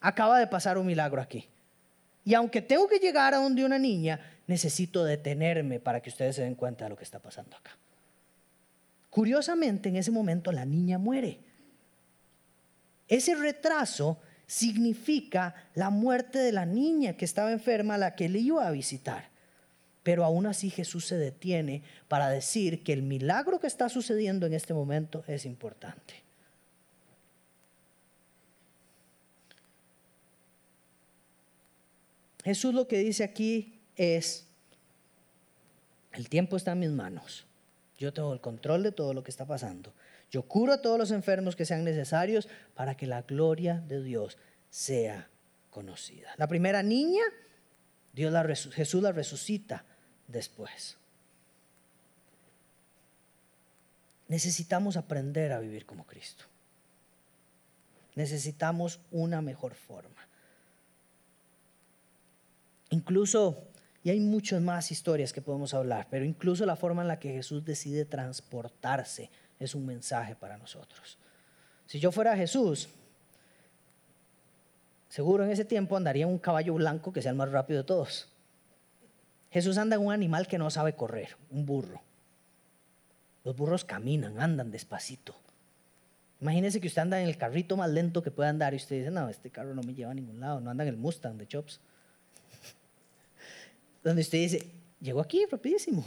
acaba de pasar un milagro aquí. Y aunque tengo que llegar a donde una niña, necesito detenerme para que ustedes se den cuenta de lo que está pasando acá. Curiosamente, en ese momento la niña muere. Ese retraso significa la muerte de la niña que estaba enferma, la que le iba a visitar. Pero aún así Jesús se detiene para decir que el milagro que está sucediendo en este momento es importante. Jesús lo que dice aquí es, el tiempo está en mis manos. Yo tengo el control de todo lo que está pasando. Yo curo a todos los enfermos que sean necesarios para que la gloria de Dios sea conocida. La primera niña, Dios la, Jesús la resucita después. Necesitamos aprender a vivir como Cristo. Necesitamos una mejor forma. Incluso, y hay muchas más historias que podemos hablar, pero incluso la forma en la que Jesús decide transportarse es un mensaje para nosotros. Si yo fuera Jesús, seguro en ese tiempo andaría un caballo blanco que sea el más rápido de todos. Jesús anda en un animal que no sabe correr, un burro. Los burros caminan, andan despacito. Imagínese que usted anda en el carrito más lento que pueda andar y usted dice, no, este carro no me lleva a ningún lado, no anda en el Mustang de Chops. Donde usted dice, llegó aquí rapidísimo.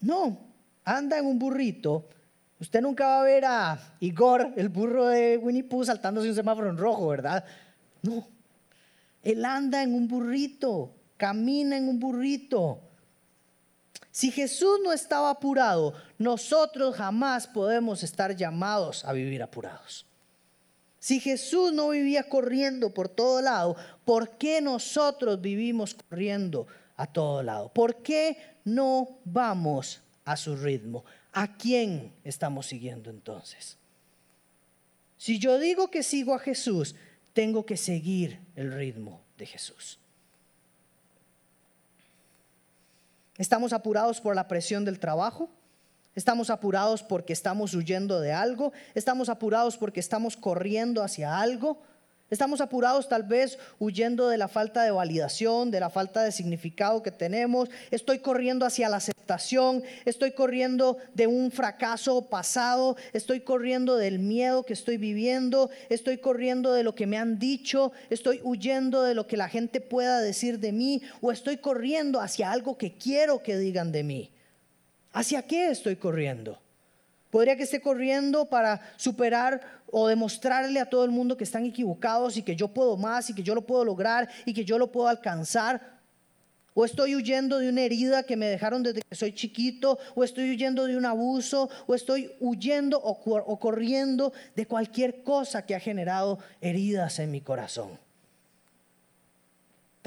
No, anda en un burrito. Usted nunca va a ver a Igor, el burro de Winnie Pooh, saltándose un semáforo en rojo, ¿verdad? No. Él anda en un burrito, camina en un burrito. Si Jesús no estaba apurado, nosotros jamás podemos estar llamados a vivir apurados. Si Jesús no vivía corriendo por todo lado, ¿por qué nosotros vivimos corriendo a todo lado? ¿Por qué no vamos a su ritmo? ¿A quién estamos siguiendo entonces? Si yo digo que sigo a Jesús, tengo que seguir el ritmo de Jesús. Estamos apurados por la presión del trabajo. Estamos apurados porque estamos huyendo de algo. Estamos apurados porque estamos corriendo hacia algo. Estamos apurados tal vez huyendo de la falta de validación, de la falta de significado que tenemos. Estoy corriendo hacia la aceptación, estoy corriendo de un fracaso pasado, estoy corriendo del miedo que estoy viviendo, estoy corriendo de lo que me han dicho, estoy huyendo de lo que la gente pueda decir de mí o estoy corriendo hacia algo que quiero que digan de mí. ¿Hacia qué estoy corriendo? Podría que esté corriendo para superar o demostrarle a todo el mundo que están equivocados y que yo puedo más y que yo lo puedo lograr y que yo lo puedo alcanzar. O estoy huyendo de una herida que me dejaron desde que soy chiquito, o estoy huyendo de un abuso, o estoy huyendo o, corriendo de cualquier cosa que ha generado heridas en mi corazón.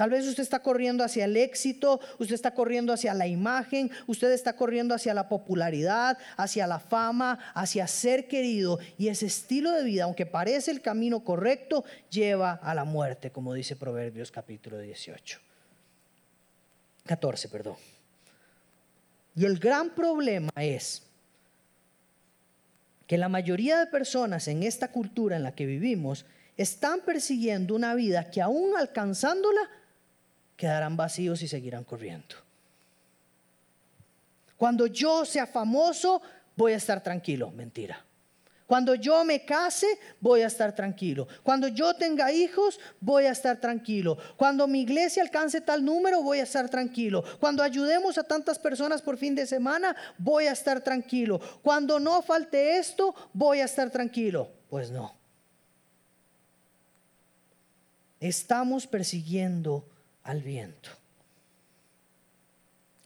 Tal vez usted está corriendo hacia el éxito, usted está corriendo hacia la imagen, usted está corriendo hacia la popularidad, hacia la fama, hacia ser querido. Y ese estilo de vida, aunque parece el camino correcto, lleva a la muerte, como dice Proverbios capítulo 18. 14, perdón. Y el gran problema es que la mayoría de personas en esta cultura en la que vivimos están persiguiendo una vida que aún alcanzándola, quedarán vacíos y seguirán corriendo. Cuando yo sea famoso, voy a estar tranquilo. Mentira. Cuando yo me case, voy a estar tranquilo. Cuando yo tenga hijos, voy a estar tranquilo. Cuando mi iglesia alcance tal número, voy a estar tranquilo. Cuando ayudemos a tantas personas por fin de semana, voy a estar tranquilo. Cuando no falte esto, voy a estar tranquilo. Pues no. Estamos persiguiendo al viento.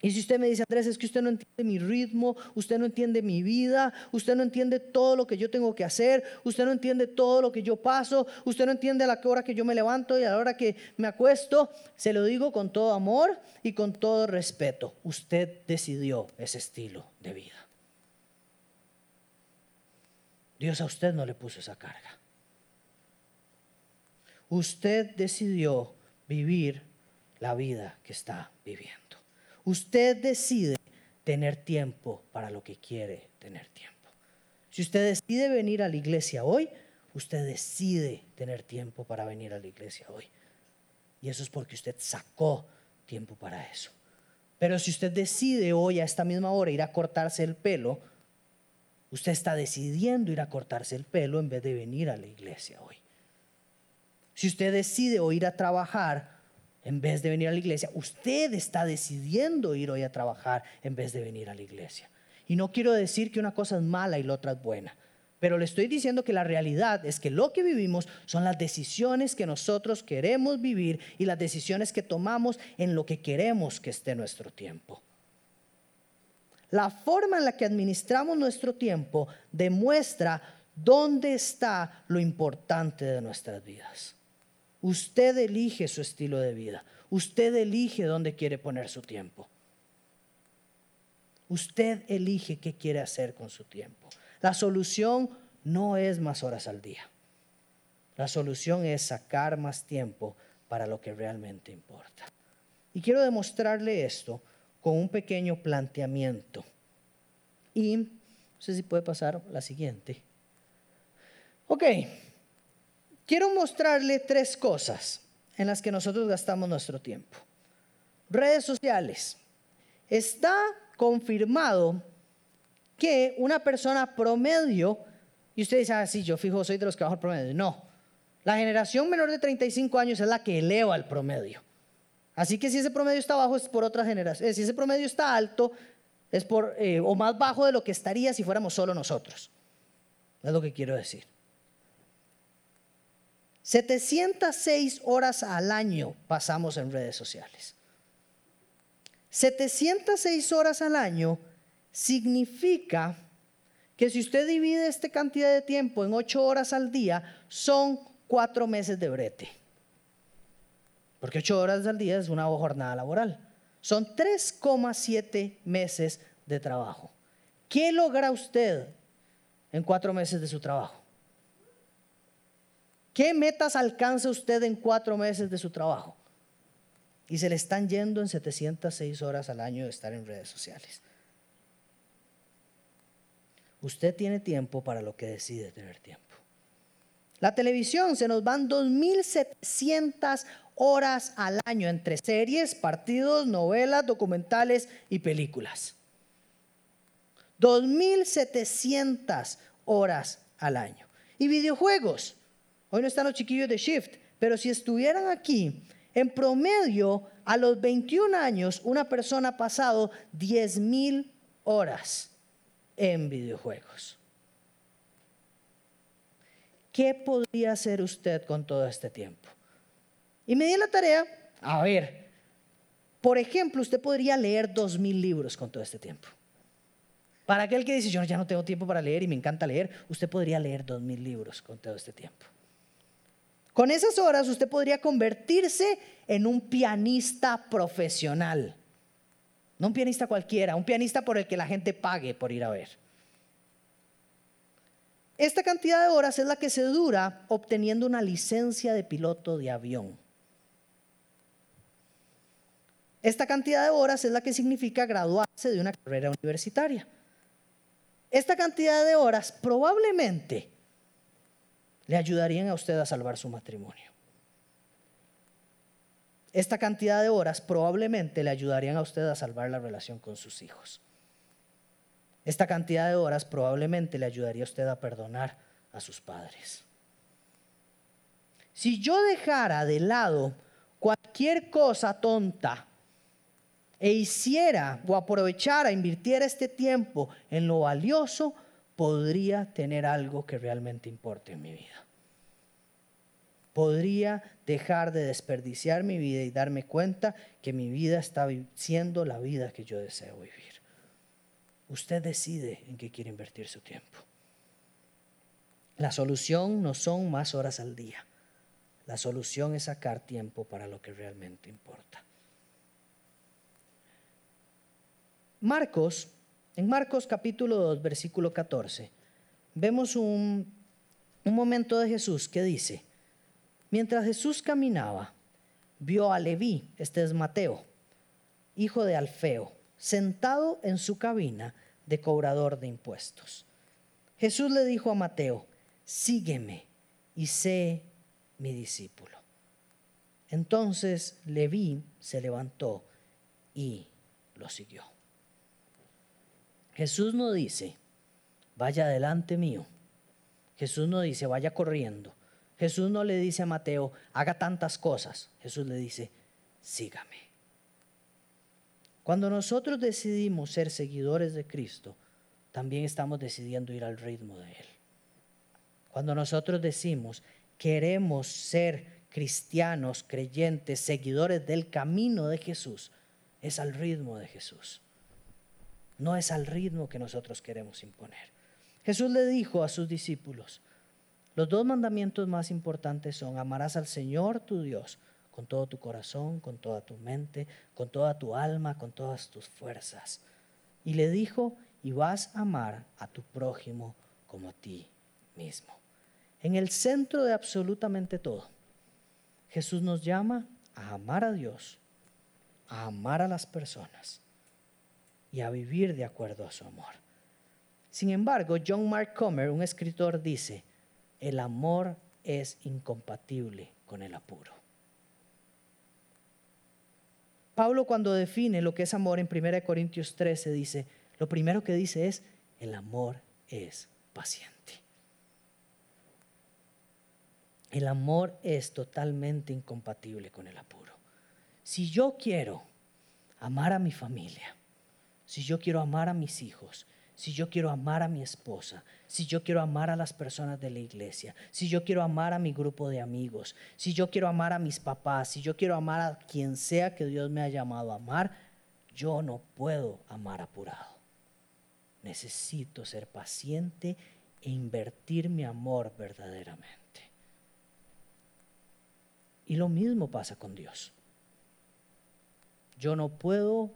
Y si usted me dice, Andrés, es que usted no entiende mi ritmo, usted no entiende mi vida, usted no entiende todo lo que yo tengo que hacer, usted no entiende todo lo que yo paso, usted no entiende a la hora que yo me levanto y a la hora que me acuesto, se lo digo con todo amor y con todo respeto. Usted decidió ese estilo de vida. Dios a usted no le puso esa carga. Usted decidió vivir la vida que está viviendo. Usted decide tener tiempo para lo que quiere tener tiempo. Si usted decide venir a la iglesia hoy, usted decide tener tiempo para venir a la iglesia hoy. Y eso es porque usted sacó tiempo para eso. Pero si usted decide hoy a esta misma hora ir a cortarse el pelo, usted está decidiendo ir a cortarse el pelo en vez de venir a la iglesia hoy. Si usted decide o ir a trabajar en vez de venir a la iglesia. Usted está decidiendo ir hoy a trabajar en vez de venir a la iglesia. Y no quiero decir que una cosa es mala y la otra es buena. Pero le estoy diciendo que la realidad es que lo que vivimos son las decisiones que nosotros queremos vivir y las decisiones que tomamos en lo que queremos que esté nuestro tiempo. La forma en la que administramos nuestro tiempo demuestra dónde está lo importante de nuestras vidas. Usted elige su estilo de vida. Usted elige dónde quiere poner su tiempo. Usted elige qué quiere hacer con su tiempo. La solución no es más horas al día. La solución es sacar más tiempo para lo que realmente importa. Y quiero demostrarle esto con un pequeño planteamiento. Y no sé si puede pasar la siguiente. Ok, Quiero mostrarle tres cosas en las que nosotros gastamos nuestro tiempo. Redes sociales. Está confirmado que una persona promedio, y usted dice, ah, sí, yo fijo, soy de los que bajo el promedio. No, la generación menor de 35 años es la que eleva el promedio. Así que si ese promedio está bajo es por otra generación. Si ese promedio está alto es por, eh, o más bajo de lo que estaría si fuéramos solo nosotros. Es lo que quiero decir. 706 horas al año pasamos en redes sociales. 706 horas al año significa que si usted divide esta cantidad de tiempo en 8 horas al día, son 4 meses de brete. Porque 8 horas al día es una jornada laboral. Son 3,7 meses de trabajo. ¿Qué logra usted en 4 meses de su trabajo? ¿Qué metas alcanza usted en 4 meses de su trabajo? Y se le están yendo en 706 horas al año de estar en redes sociales. Usted tiene tiempo para lo que decide tener tiempo. La televisión se nos van 2.700 horas al año entre series, partidos, novelas, documentales y películas. 2.700 horas al año. Y videojuegos. Hoy no están los chiquillos de Shift, pero si estuvieran aquí, en promedio, a los 21 años, una persona ha pasado 10.000 horas en videojuegos. ¿Qué podría hacer usted con todo este tiempo? Y me di la tarea, a ver, por ejemplo, usted podría leer dos mil libros con todo este tiempo. Para aquel que dice, yo ya no tengo tiempo para leer y me encanta leer, usted podría leer dos mil libros con todo este tiempo. Con esas horas usted podría convertirse en un pianista profesional. No un pianista cualquiera, un pianista por el que la gente pague por ir a ver. Esta cantidad de horas es la que se dura obteniendo una licencia de piloto de avión. Esta cantidad de horas es la que significa graduarse de una carrera universitaria. Esta cantidad de horas probablemente le ayudarían a usted a salvar su matrimonio. Esta cantidad de horas probablemente le ayudarían a usted a salvar la relación con sus hijos. Esta cantidad de horas probablemente le ayudaría a usted a perdonar a sus padres. Si yo dejara de lado cualquier cosa tonta e hiciera o aprovechara, invirtiera este tiempo en lo valioso, podría tener algo que realmente importe en mi vida podría dejar de desperdiciar mi vida y darme cuenta que mi vida está siendo la vida que yo deseo vivir. Usted decide en qué quiere invertir su tiempo. La solución no son más horas al día. La solución es sacar tiempo para lo que realmente importa. Marcos, en Marcos capítulo 2, versículo 14, vemos un, momento de Jesús que dice, Mientras Jesús caminaba, vio a Leví, este es Mateo, hijo de Alfeo, sentado en su cabina de cobrador de impuestos. Jesús le dijo a Mateo, sígueme y sé mi discípulo. Entonces Leví se levantó y lo siguió. Jesús no dice, vaya delante mío. Jesús no dice, vaya corriendo. Jesús no le dice a Mateo, haga tantas cosas. Jesús le dice, sígame. Cuando nosotros decidimos ser seguidores de Cristo, también estamos decidiendo ir al ritmo de Él. Cuando nosotros decimos, queremos ser cristianos, creyentes, seguidores del camino de Jesús, es al ritmo de Jesús. No es al ritmo que nosotros queremos imponer. Jesús le dijo a sus discípulos, los dos mandamientos más importantes son amarás al Señor tu Dios con todo tu corazón, con toda tu mente, con toda tu alma, con todas tus fuerzas. Y le dijo, y vas a amar a tu prójimo como a ti mismo. En el centro de absolutamente todo, Jesús nos llama a amar a Dios, a amar a las personas y a vivir de acuerdo a su amor. Sin embargo, John Mark Comer, un escritor, dice, el amor es incompatible con el apuro. Pablo cuando define lo que es amor en 1 Corintios 13 dice, lo primero que dice es, el amor es paciente. El amor es totalmente incompatible con el apuro. Si yo quiero amar a mi familia, si yo quiero amar a mis hijos, si yo quiero amar a mi esposa, si yo quiero amar a las personas de la iglesia, si yo quiero amar a mi grupo de amigos, si yo quiero amar a mis papás, si yo quiero amar a quien sea que Dios me ha llamado a amar, yo no puedo amar apurado. Necesito ser paciente e invertir mi amor verdaderamente. Y lo mismo pasa con Dios. Yo no puedo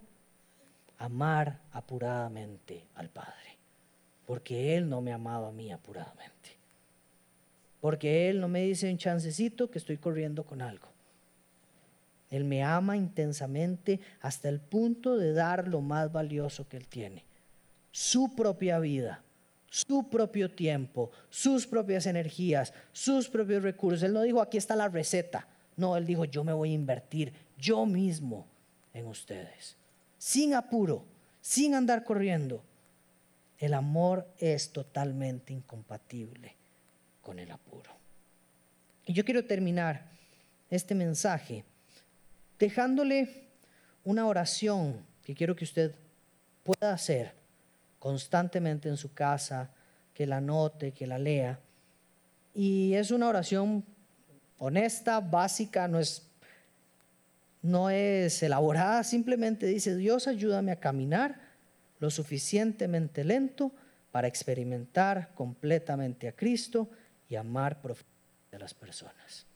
amar apuradamente al Padre, porque Él no me amado a mí apuradamente. Porque Él no me dice un chancecito que estoy corriendo con algo. Él me ama intensamente hasta el punto de dar lo más valioso que Él tiene, su propia vida, su propio tiempo, sus propias energías, sus propios recursos. Él no dijo, aquí está la receta. No, Él dijo, yo me voy a invertir yo mismo en ustedes sin apuro, sin andar corriendo. El amor es totalmente incompatible con el apuro. Y yo quiero terminar este mensaje dejándole una oración que quiero que usted pueda hacer constantemente en su casa, que la note, que la lea. Y es una oración honesta, básica, no es no es elaborada, simplemente dice, Dios ayúdame a caminar lo suficientemente lento para experimentar completamente a Cristo y amar profundamente a las personas.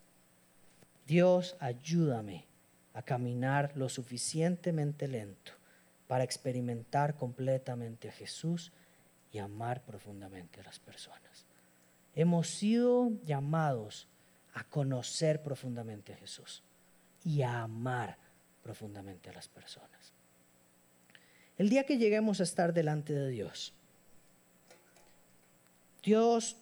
Dios ayúdame a caminar lo suficientemente lento para experimentar completamente a Jesús y amar profundamente a las personas. Hemos sido llamados a conocer profundamente a Jesús y a amar profundamente a las personas. El día que lleguemos a estar delante de Dios, Dios,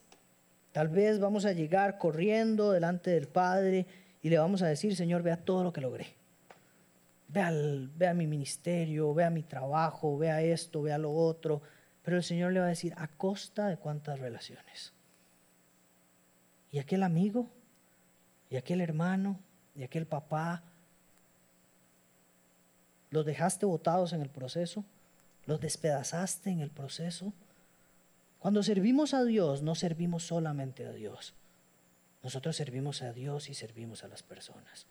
tal vez vamos a llegar corriendo delante del Padre y le vamos a decir, Señor, vea todo lo que logré. Vea, vea mi ministerio, vea mi trabajo, vea esto, vea lo otro. Pero el Señor le va a decir, ¿a costa de cuántas relaciones? ¿Y aquel amigo? ¿Y aquel hermano? Y aquel papá, los dejaste botados en el proceso, los despedazaste en el proceso. Cuando servimos a Dios, no servimos solamente a Dios. Nosotros servimos a Dios y servimos a las personas.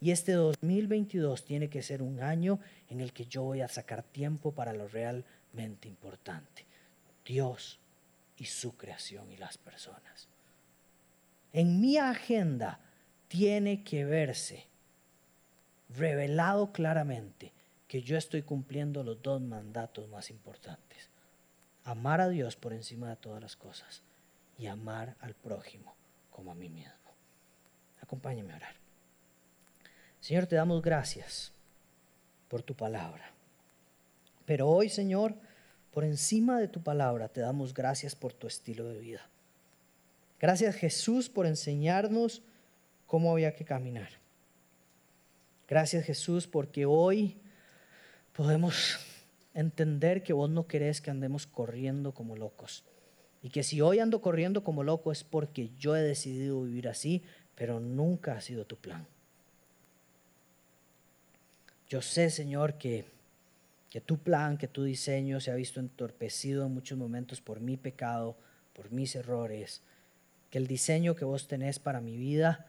Y este 2022 tiene que ser un año en el que yo voy a sacar tiempo para lo realmente importante. Dios y su creación y las personas. En mi agenda tiene que verse revelado claramente que yo estoy cumpliendo los dos mandatos más importantes. Amar a Dios por encima de todas las cosas y amar al prójimo como a mí mismo. Acompáñame a orar. Señor, te damos gracias por tu palabra. Pero hoy, Señor, por encima de tu palabra, te damos gracias por tu estilo de vida. Gracias Jesús por enseñarnos cómo había que caminar. Gracias Jesús porque hoy podemos entender que vos no querés que andemos corriendo como locos. Y que si hoy ando corriendo como loco es porque yo he decidido vivir así, pero nunca ha sido tu plan. Yo sé, Señor, que, que tu plan, que tu diseño se ha visto entorpecido en muchos momentos por mi pecado, por mis errores, que el diseño que vos tenés para mi vida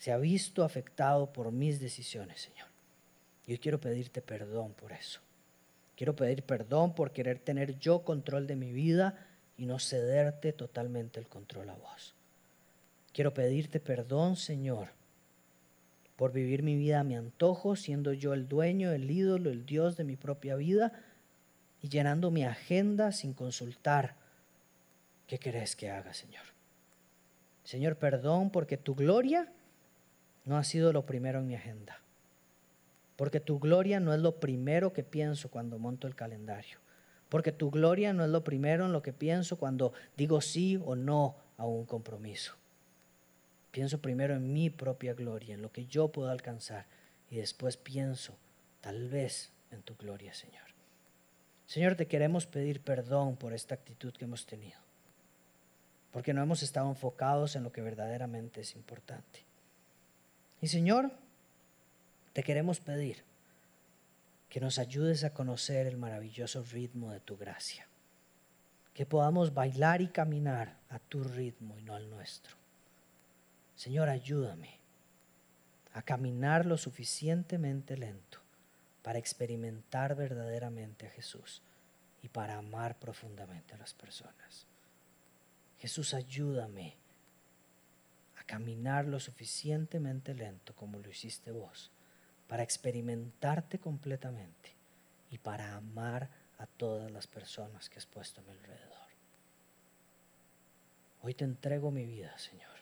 se ha visto afectado por mis decisiones, Señor. Yo quiero pedirte perdón por eso. Quiero pedir perdón por querer tener yo control de mi vida y no cederte totalmente el control a vos. Quiero pedirte perdón, Señor, por vivir mi vida a mi antojo, siendo yo el dueño, el ídolo, el Dios de mi propia vida y llenando mi agenda sin consultar qué querés que haga, Señor. Señor, perdón porque tu gloria no ha sido lo primero en mi agenda. Porque tu gloria no es lo primero que pienso cuando monto el calendario. Porque tu gloria no es lo primero en lo que pienso cuando digo sí o no a un compromiso. Pienso primero en mi propia gloria, en lo que yo puedo alcanzar. Y después pienso, tal vez, en tu gloria, Señor. Señor, te queremos pedir perdón por esta actitud que hemos tenido. Porque no hemos estado enfocados en lo que verdaderamente es importante. Y Señor, te queremos pedir que nos ayudes a conocer el maravilloso ritmo de tu gracia, que podamos bailar y caminar a tu ritmo y no al nuestro. Señor, ayúdame a caminar lo suficientemente lento para experimentar verdaderamente a Jesús y para amar profundamente a las personas. Jesús, ayúdame caminar lo suficientemente lento como lo hiciste vos, para experimentarte completamente y para amar a todas las personas que has puesto a mi alrededor. Hoy te entrego mi vida, Señor.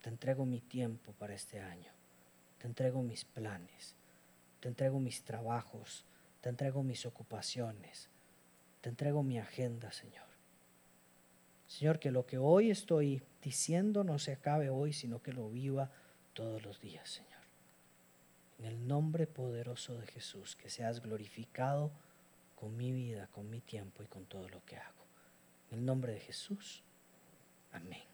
Te entrego mi tiempo para este año. Te entrego mis planes. Te entrego mis trabajos. Te entrego mis ocupaciones. Te entrego mi agenda, Señor. Señor, que lo que hoy estoy diciendo no se acabe hoy, sino que lo viva todos los días, Señor. En el nombre poderoso de Jesús, que seas glorificado con mi vida, con mi tiempo y con todo lo que hago. En el nombre de Jesús. Amén.